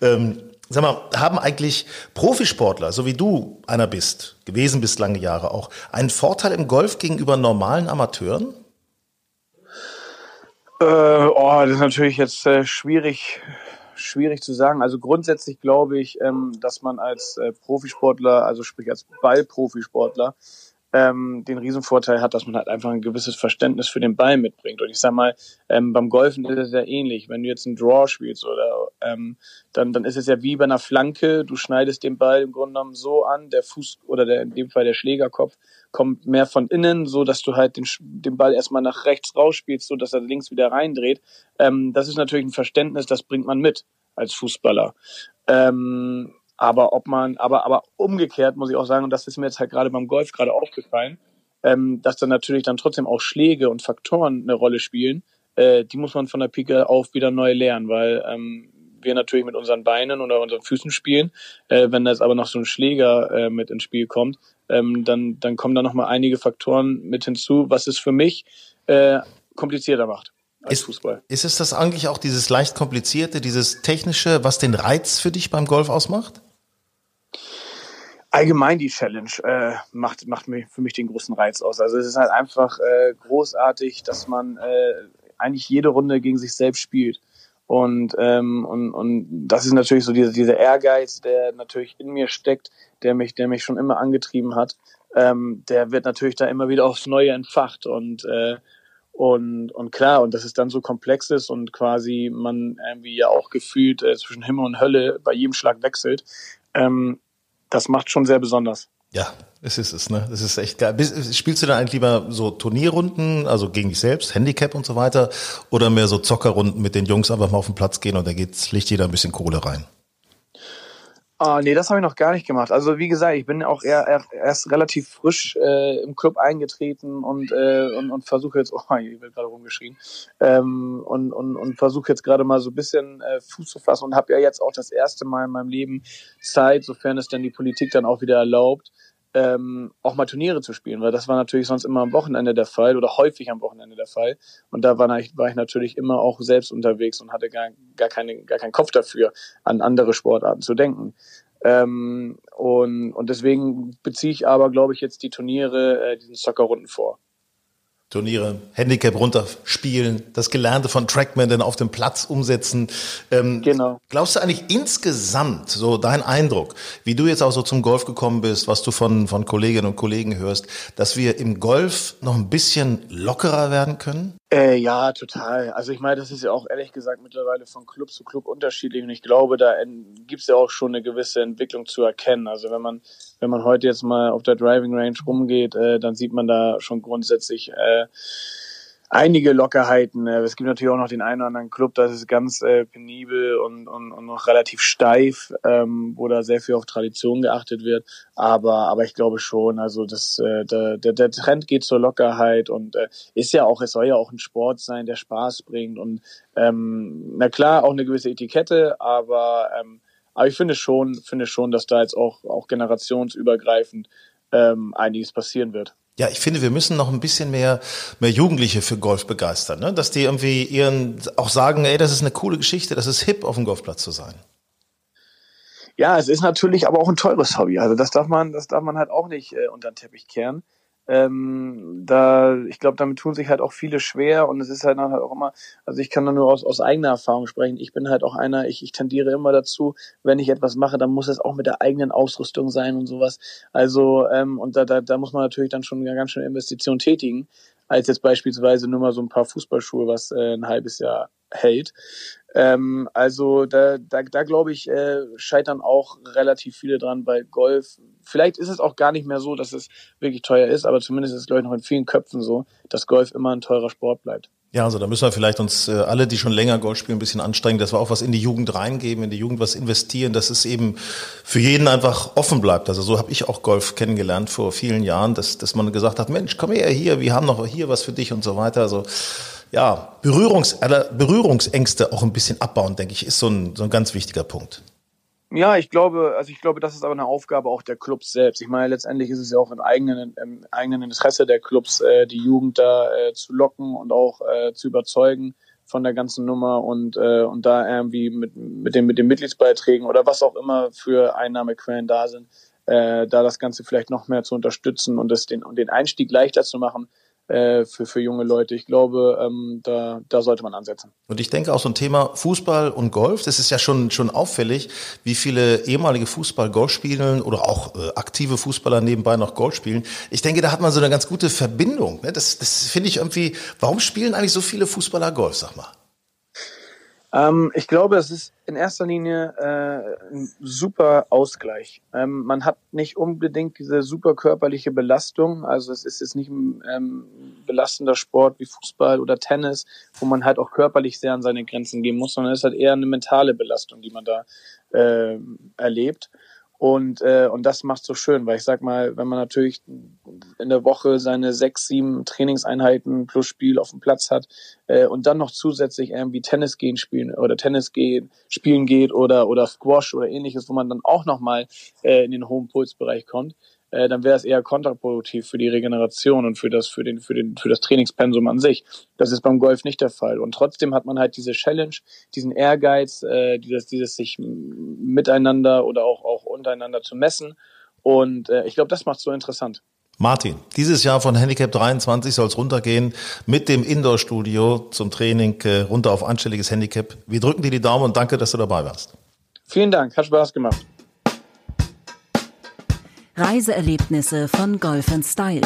Ähm, sag mal, haben eigentlich Profisportler, so wie du einer bist, gewesen bist lange Jahre auch, einen Vorteil im Golf gegenüber normalen Amateuren? Äh, oh, das ist natürlich jetzt äh, schwierig schwierig zu sagen. Also grundsätzlich glaube ich, ähm, dass man als äh, Profisportler, also sprich als Ballprofisportler, ähm, den Riesenvorteil hat, dass man halt einfach ein gewisses Verständnis für den Ball mitbringt. Und ich sag mal, ähm, beim Golfen ist es ja ähnlich. Wenn du jetzt einen Draw spielst oder ähm, dann, dann ist es ja wie bei einer Flanke, du schneidest den Ball im Grunde genommen so an, der Fuß oder der, in dem Fall der Schlägerkopf kommt mehr von innen, so dass du halt den, den Ball erstmal nach rechts rausspielst, so dass er links wieder reindreht. Ähm, das ist natürlich ein Verständnis, das bringt man mit als Fußballer. Ähm, aber ob man, aber, aber umgekehrt muss ich auch sagen, und das ist mir jetzt halt gerade beim Golf gerade aufgefallen, ähm, dass dann natürlich dann trotzdem auch Schläge und Faktoren eine Rolle spielen. Äh, die muss man von der Pike auf wieder neu lernen, weil ähm, wir natürlich mit unseren Beinen oder unseren Füßen spielen. Äh, wenn da jetzt aber noch so ein Schläger äh, mit ins Spiel kommt, ähm, dann, dann kommen da nochmal einige Faktoren mit hinzu, was es für mich äh, komplizierter macht als ist, Fußball. Ist es das eigentlich auch dieses leicht komplizierte, dieses technische, was den Reiz für dich beim Golf ausmacht? Allgemein die Challenge äh, macht, macht für mich den großen Reiz aus. Also es ist halt einfach äh, großartig, dass man äh, eigentlich jede Runde gegen sich selbst spielt. Und, ähm, und, und das ist natürlich so dieser, dieser Ehrgeiz, der natürlich in mir steckt, der mich, der mich schon immer angetrieben hat. Ähm, der wird natürlich da immer wieder aufs Neue entfacht. Und, äh, und, und klar, und dass es dann so komplex ist und quasi man irgendwie ja auch gefühlt äh, zwischen Himmel und Hölle bei jedem Schlag wechselt, ähm, das macht schon sehr besonders. Ja, es ist es, ne? Das ist echt geil. Spielst du dann eigentlich lieber so Turnierrunden, also gegen dich selbst, Handicap und so weiter, oder mehr so Zockerrunden mit den Jungs einfach mal auf den Platz gehen und da geht, legt jeder ein bisschen Kohle rein? Ah, nee, das habe ich noch gar nicht gemacht. Also wie gesagt, ich bin auch eher, erst relativ frisch äh, im Club eingetreten und, äh, und, und versuche jetzt, oh, ich wird gerade rumgeschrien, ähm, und, und, und versuche jetzt gerade mal so ein bisschen äh, Fuß zu fassen und habe ja jetzt auch das erste Mal in meinem Leben Zeit, sofern es dann die Politik dann auch wieder erlaubt, ähm, auch mal Turniere zu spielen, weil das war natürlich sonst immer am Wochenende der Fall oder häufig am Wochenende der Fall. Und da war ich, war ich natürlich immer auch selbst unterwegs und hatte gar, gar, keine, gar keinen Kopf dafür, an andere Sportarten zu denken. Ähm, und, und deswegen beziehe ich aber, glaube ich, jetzt die Turniere, äh, diesen Soccerrunden vor. Turniere, Handicap runterspielen, das Gelernte von Trackman dann auf dem Platz umsetzen. Ähm, genau. Glaubst du eigentlich insgesamt, so dein Eindruck, wie du jetzt auch so zum Golf gekommen bist, was du von, von Kolleginnen und Kollegen hörst, dass wir im Golf noch ein bisschen lockerer werden können? Äh, ja, total. Also ich meine, das ist ja auch ehrlich gesagt mittlerweile von Club zu Club unterschiedlich und ich glaube, da gibt es ja auch schon eine gewisse Entwicklung zu erkennen. Also wenn man, wenn man heute jetzt mal auf der Driving Range rumgeht, äh, dann sieht man da schon grundsätzlich äh, einige Lockerheiten. Äh, es gibt natürlich auch noch den einen oder anderen Club, das ist ganz äh, penibel und, und, und noch relativ steif, ähm, wo da sehr viel auf Tradition geachtet wird. Aber, aber ich glaube schon, also das, äh, der, der, der Trend geht zur Lockerheit und äh, ist ja auch, es soll ja auch ein Sport sein, der Spaß bringt und ähm, na klar auch eine gewisse Etikette, aber ähm, aber ich finde schon, finde schon, dass da jetzt auch auch generationsübergreifend ähm, einiges passieren wird. Ja, ich finde, wir müssen noch ein bisschen mehr, mehr Jugendliche für Golf begeistern, ne? dass die irgendwie ihren auch sagen, ey, das ist eine coole Geschichte, das ist hip, auf dem Golfplatz zu sein. Ja, es ist natürlich aber auch ein teures Hobby. Also das darf man, das darf man halt auch nicht äh, unter den Teppich kehren. Ähm, da, ich glaube, damit tun sich halt auch viele schwer und es ist halt halt auch immer, also ich kann da nur aus, aus eigener Erfahrung sprechen. Ich bin halt auch einer, ich, ich tendiere immer dazu, wenn ich etwas mache, dann muss es auch mit der eigenen Ausrüstung sein und sowas. Also, ähm, und da, da, da muss man natürlich dann schon eine ganz schöne Investition tätigen, als jetzt beispielsweise nur mal so ein paar Fußballschuhe, was äh, ein halbes Jahr hält. Ähm, also da, da, da glaube ich, äh, scheitern auch relativ viele dran bei Golf. Vielleicht ist es auch gar nicht mehr so, dass es wirklich teuer ist, aber zumindest ist es, glaube ich, noch in vielen Köpfen so, dass Golf immer ein teurer Sport bleibt. Ja, also da müssen wir vielleicht uns äh, alle, die schon länger Golf spielen, ein bisschen anstrengen, dass wir auch was in die Jugend reingeben, in die Jugend was investieren, dass es eben für jeden einfach offen bleibt. Also so habe ich auch Golf kennengelernt vor vielen Jahren, dass, dass man gesagt hat, Mensch, komm her hier, wir haben noch hier was für dich und so weiter. Also ja, Berührungs, Berührungsängste auch ein bisschen abbauen, denke ich, ist so ein, so ein ganz wichtiger Punkt. Ja, ich glaube, also ich glaube, das ist aber eine Aufgabe auch der Clubs selbst. Ich meine, letztendlich ist es ja auch im eigenen, im eigenen Interesse der Clubs, äh, die Jugend da äh, zu locken und auch äh, zu überzeugen von der ganzen Nummer und äh, und da irgendwie mit mit den mit den Mitgliedsbeiträgen oder was auch immer für Einnahmequellen da sind, äh, da das Ganze vielleicht noch mehr zu unterstützen und das den und den Einstieg leichter zu machen, äh, für, für junge Leute. Ich glaube, ähm, da, da sollte man ansetzen. Und ich denke auch so ein Thema Fußball und Golf, das ist ja schon, schon auffällig, wie viele ehemalige Fußball Golf spielen oder auch äh, aktive Fußballer nebenbei noch Golf spielen. Ich denke, da hat man so eine ganz gute Verbindung. Ne? Das, das finde ich irgendwie, warum spielen eigentlich so viele Fußballer Golf, sag mal? Ähm, ich glaube, es ist in erster Linie äh, ein super Ausgleich. Ähm, man hat nicht unbedingt diese super körperliche Belastung. Also es ist jetzt nicht ein ähm, belastender Sport wie Fußball oder Tennis, wo man halt auch körperlich sehr an seine Grenzen gehen muss, sondern es ist halt eher eine mentale Belastung, die man da äh, erlebt. Und, äh, und das macht so schön, weil ich sag mal, wenn man natürlich in der Woche seine sechs, sieben Trainingseinheiten plus Spiel auf dem Platz hat äh, und dann noch zusätzlich irgendwie Tennis gehen spielen oder Tennis gehen, spielen geht oder, oder Squash oder ähnliches, wo man dann auch nochmal äh, in den hohen Pulsbereich kommt, äh, dann wäre es eher kontraproduktiv für die Regeneration und für das, für den, für den, für das Trainingspensum an sich. Das ist beim Golf nicht der Fall. Und trotzdem hat man halt diese Challenge, diesen Ehrgeiz, äh, dieses, dieses sich miteinander oder auch, auch untereinander zu messen. Und äh, ich glaube, das macht so interessant. Martin, dieses Jahr von Handicap 23 soll es runtergehen mit dem Indoor-Studio zum Training äh, runter auf anständiges Handicap. Wir drücken dir die Daumen und danke, dass du dabei warst. Vielen Dank, hat Spaß gemacht. Reiseerlebnisse von Golf Style.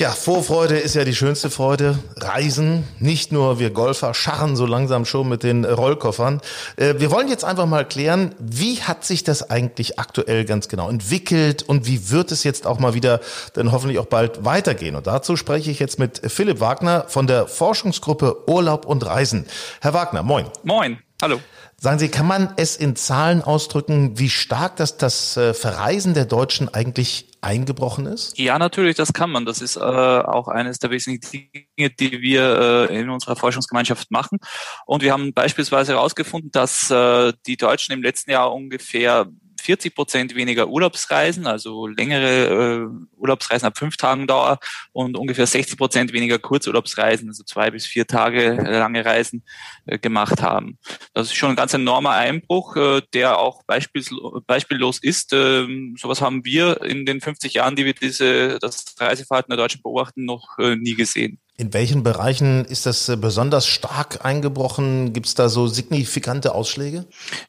Ja, Vorfreude ist ja die schönste Freude. Reisen, nicht nur wir Golfer scharren so langsam schon mit den Rollkoffern. Äh, wir wollen jetzt einfach mal klären, wie hat sich das eigentlich aktuell ganz genau entwickelt und wie wird es jetzt auch mal wieder dann hoffentlich auch bald weitergehen? Und dazu spreche ich jetzt mit Philipp Wagner von der Forschungsgruppe Urlaub und Reisen. Herr Wagner, moin. Moin, hallo. Sagen Sie, kann man es in Zahlen ausdrücken, wie stark das, das äh, Verreisen der Deutschen eigentlich eingebrochen ist? Ja, natürlich, das kann man. Das ist äh, auch eines der wesentlichen Dinge, die wir äh, in unserer Forschungsgemeinschaft machen. Und wir haben beispielsweise herausgefunden, dass äh, die Deutschen im letzten Jahr ungefähr 40 Prozent weniger Urlaubsreisen, also längere äh, Urlaubsreisen ab fünf Tagen Dauer und ungefähr 60 Prozent weniger Kurzurlaubsreisen, also zwei bis vier Tage lange Reisen äh, gemacht haben. Das ist schon ein ganz enormer Einbruch, äh, der auch beispiellos, beispiellos ist. Ähm, sowas haben wir in den 50 Jahren, die wir diese, das Reiseverhalten der Deutschen beobachten, noch äh, nie gesehen. In welchen Bereichen ist das äh, besonders stark eingebrochen? Gibt es da so signifikante Ausschläge?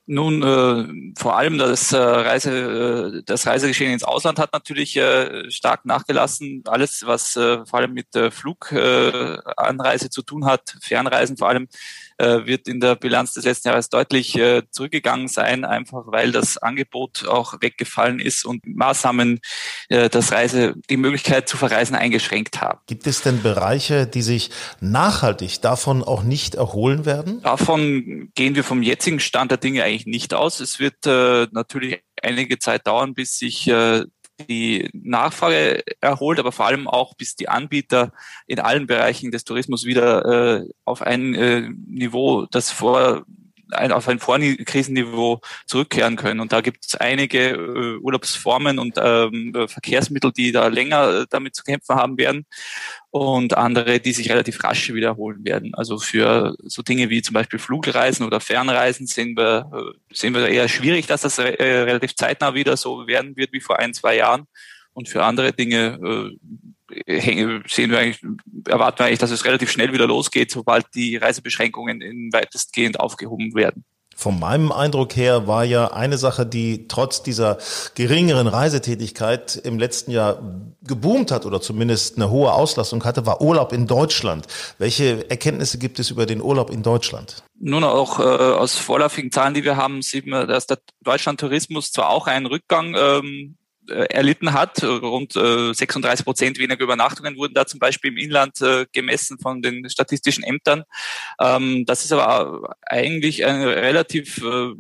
Nun, äh, vor allem das, äh, Reise, äh, das Reisegeschehen ins Ausland hat natürlich äh, stark nachgelassen. Alles, was äh, vor allem mit Fluganreise zu tun hat, Fernreisen vor allem, äh, wird in der Bilanz des letzten Jahres deutlich äh, zurückgegangen sein, einfach weil das Angebot auch weggefallen ist und Maßnahmen äh, das Reise, die Möglichkeit zu verreisen eingeschränkt haben. Gibt es denn Bereiche, die sich nachhaltig davon auch nicht erholen werden? Davon gehen wir vom jetzigen Stand der Dinge eigentlich nicht aus. Es wird äh, natürlich einige Zeit dauern, bis sich äh, die Nachfrage erholt, aber vor allem auch, bis die Anbieter in allen Bereichen des Tourismus wieder äh, auf ein äh, Niveau, das vor ein, auf ein Vorkrisenniveau zurückkehren können. Und da gibt es einige äh, Urlaubsformen und ähm, Verkehrsmittel, die da länger äh, damit zu kämpfen haben werden und andere, die sich relativ rasch wiederholen werden. Also für so Dinge wie zum Beispiel Flugreisen oder Fernreisen sehen wir, äh, sehen wir eher schwierig, dass das äh, relativ zeitnah wieder so werden wird wie vor ein, zwei Jahren. Und für andere Dinge äh, sehen wir eigentlich, erwarten wir eigentlich, dass es relativ schnell wieder losgeht, sobald die Reisebeschränkungen in weitestgehend aufgehoben werden. Von meinem Eindruck her war ja eine Sache, die trotz dieser geringeren Reisetätigkeit im letzten Jahr geboomt hat oder zumindest eine hohe Auslastung hatte, war Urlaub in Deutschland. Welche Erkenntnisse gibt es über den Urlaub in Deutschland? Nun auch äh, aus vorläufigen Zahlen, die wir haben, sieht man, dass der Deutschland-Tourismus zwar auch einen Rückgang ähm, äh, erlitten hat. Rund äh, 36 Prozent weniger Übernachtungen wurden da zum Beispiel im Inland äh, gemessen von den statistischen Ämtern. Ähm, das ist aber eigentlich ein relativ äh,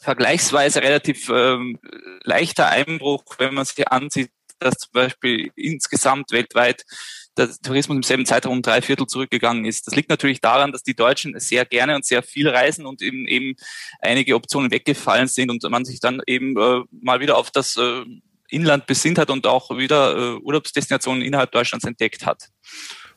vergleichsweise relativ äh, leichter Einbruch, wenn man sich ansieht, dass zum Beispiel insgesamt weltweit der Tourismus im selben Zeitraum um drei Viertel zurückgegangen ist. Das liegt natürlich daran, dass die Deutschen sehr gerne und sehr viel reisen und eben, eben einige Optionen weggefallen sind und man sich dann eben äh, mal wieder auf das äh, Inland besinnt hat und auch wieder äh, Urlaubsdestinationen innerhalb Deutschlands entdeckt hat.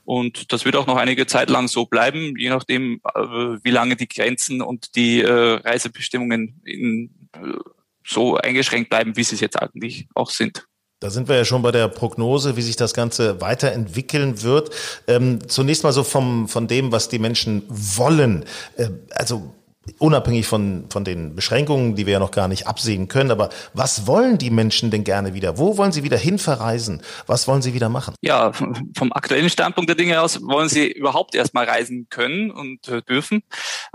Und das wird auch noch einige Zeit lang so bleiben, je nachdem, äh, wie lange die Grenzen und die äh, Reisebestimmungen in, äh, so eingeschränkt bleiben, wie sie es jetzt eigentlich auch sind. Da sind wir ja schon bei der Prognose, wie sich das Ganze weiterentwickeln wird. Ähm, zunächst mal so vom, von dem, was die Menschen wollen. Äh, also unabhängig von, von den Beschränkungen, die wir ja noch gar nicht absehen können, aber was wollen die Menschen denn gerne wieder? Wo wollen sie wieder hin verreisen? Was wollen sie wieder machen? Ja, vom aktuellen Standpunkt der Dinge aus wollen sie überhaupt erstmal reisen können und äh, dürfen.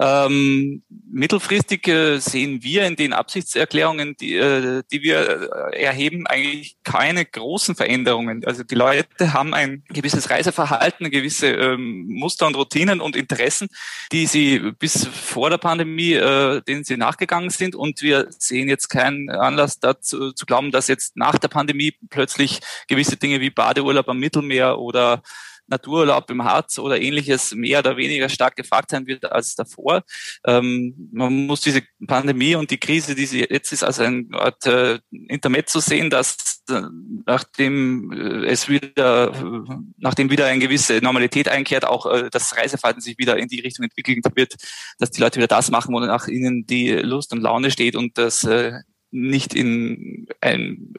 Ähm, mittelfristig äh, sehen wir in den Absichtserklärungen, die, äh, die wir äh, erheben, eigentlich keine großen Veränderungen. Also die Leute haben ein gewisses Reiseverhalten, gewisse ähm, Muster und Routinen und Interessen, die sie bis vor der Pandemie äh, denen sie nachgegangen sind. Und wir sehen jetzt keinen Anlass dazu zu glauben, dass jetzt nach der Pandemie plötzlich gewisse Dinge wie Badeurlaub am Mittelmeer oder Natururlaub im Harz oder ähnliches mehr oder weniger stark gefragt sein wird als davor. Ähm, man muss diese Pandemie und die Krise, die sie jetzt ist, als ein Art äh, Intermezzo sehen, dass äh, nachdem äh, es wieder, äh, nachdem wieder eine gewisse Normalität einkehrt, auch äh, das Reiseverhalten sich wieder in die Richtung entwickeln wird, dass die Leute wieder das machen, wo nach ihnen die Lust und Laune steht und das äh, nicht in einem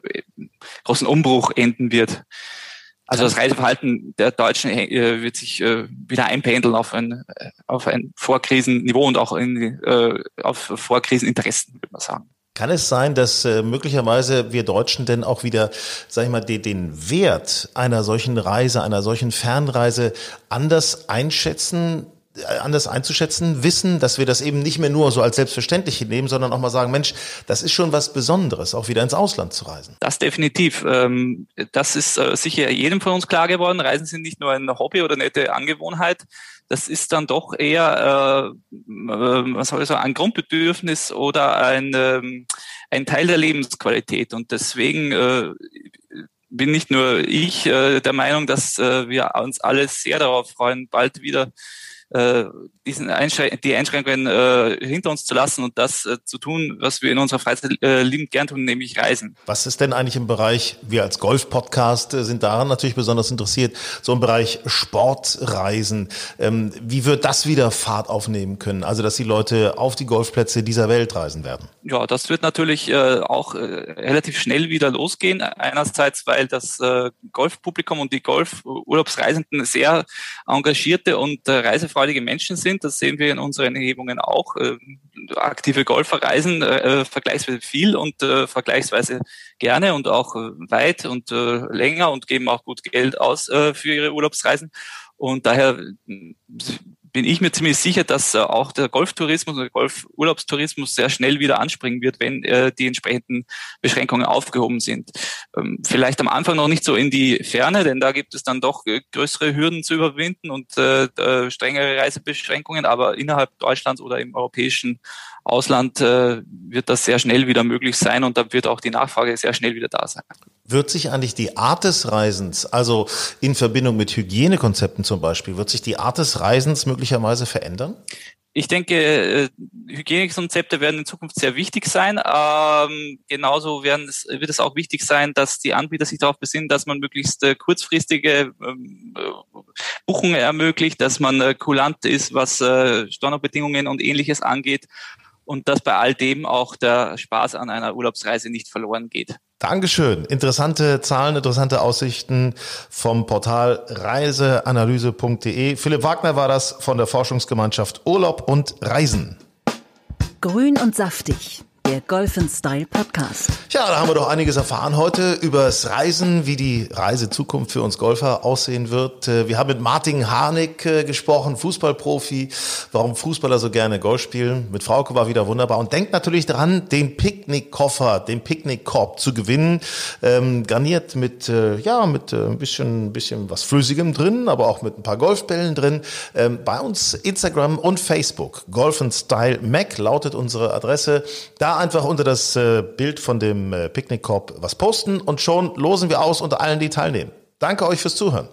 großen Umbruch enden wird. Also das Reiseverhalten der Deutschen äh, wird sich äh, wieder einpendeln auf ein, äh, auf ein Vorkrisenniveau und auch in, äh, auf Vorkriseninteressen, würde man sagen. Kann es sein, dass äh, möglicherweise wir Deutschen denn auch wieder, sag ich mal, den, den Wert einer solchen Reise, einer solchen Fernreise anders einschätzen, anders einzuschätzen wissen, dass wir das eben nicht mehr nur so als selbstverständlich nehmen, sondern auch mal sagen, Mensch, das ist schon was Besonderes, auch wieder ins Ausland zu reisen. Das definitiv. Ähm, das ist äh, sicher jedem von uns klar geworden. Reisen sind nicht nur ein Hobby oder nette Angewohnheit. Das ist dann doch eher, äh, was soll ich sagen, ein Grundbedürfnis oder ein, ähm, ein Teil der Lebensqualität. Und deswegen bin nicht nur ich der Meinung, dass wir uns alle sehr darauf freuen, bald wieder äh, diesen Einschrän die Einschränkungen äh, hinter uns zu lassen und das äh, zu tun, was wir in unserer Freizeit äh, liebend gern tun, nämlich reisen. Was ist denn eigentlich im Bereich, wir als Golf-Podcast äh, sind daran natürlich besonders interessiert, so im Bereich Sportreisen. Ähm, wie wird das wieder Fahrt aufnehmen können? Also, dass die Leute auf die Golfplätze dieser Welt reisen werden? Ja, das wird natürlich äh, auch äh, relativ schnell wieder losgehen. Einerseits, weil das äh, Golfpublikum und die Golfurlaubsreisenden sehr engagierte und äh, reisefreundliche freudige Menschen sind. Das sehen wir in unseren Erhebungen auch. Äh, aktive Golfer reisen äh, vergleichsweise viel und äh, vergleichsweise gerne und auch äh, weit und äh, länger und geben auch gut Geld aus äh, für ihre Urlaubsreisen. Und daher bin ich mir ziemlich sicher, dass äh, auch der Golftourismus und der Golfurlaubstourismus sehr schnell wieder anspringen wird, wenn äh, die entsprechenden Beschränkungen aufgehoben sind. Ähm, vielleicht am Anfang noch nicht so in die Ferne, denn da gibt es dann doch äh, größere Hürden zu überwinden und äh, strengere Reisebeschränkungen, aber innerhalb Deutschlands oder im europäischen Ausland äh, wird das sehr schnell wieder möglich sein und da wird auch die Nachfrage sehr schnell wieder da sein. Wird sich eigentlich die Art des Reisens, also in Verbindung mit Hygienekonzepten zum Beispiel, wird sich die Art des Reisens möglicherweise verändern? Ich denke, äh, Hygienekonzepte werden in Zukunft sehr wichtig sein. Ähm, genauso werden es, wird es auch wichtig sein, dass die Anbieter sich darauf besinnen, dass man möglichst äh, kurzfristige ähm, äh, Buchungen ermöglicht, dass man äh, kulant ist, was äh, Stornobedingungen und ähnliches angeht und dass bei all dem auch der Spaß an einer Urlaubsreise nicht verloren geht. Dankeschön. Interessante Zahlen, interessante Aussichten vom Portal reiseanalyse.de. Philipp Wagner war das von der Forschungsgemeinschaft Urlaub und Reisen. Grün und saftig der Golf Style Podcast. Ja, da haben wir doch einiges erfahren heute übers Reisen, wie die Reisezukunft für uns Golfer aussehen wird. Äh, wir haben mit Martin Harnik äh, gesprochen, Fußballprofi, warum Fußballer so gerne Golf spielen. Mit Frauke war wieder wunderbar und denkt natürlich dran, den Picknickkoffer, den Picknickkorb zu gewinnen, ähm, garniert mit äh, ja mit äh, ein bisschen ein bisschen was Flüssigem drin, aber auch mit ein paar Golfbällen drin. Ähm, bei uns Instagram und Facebook Golf Style Mac lautet unsere Adresse. Da einfach unter das äh, Bild von dem äh, Picknickkorb was posten und schon losen wir aus unter allen, die teilnehmen. Danke euch fürs Zuhören.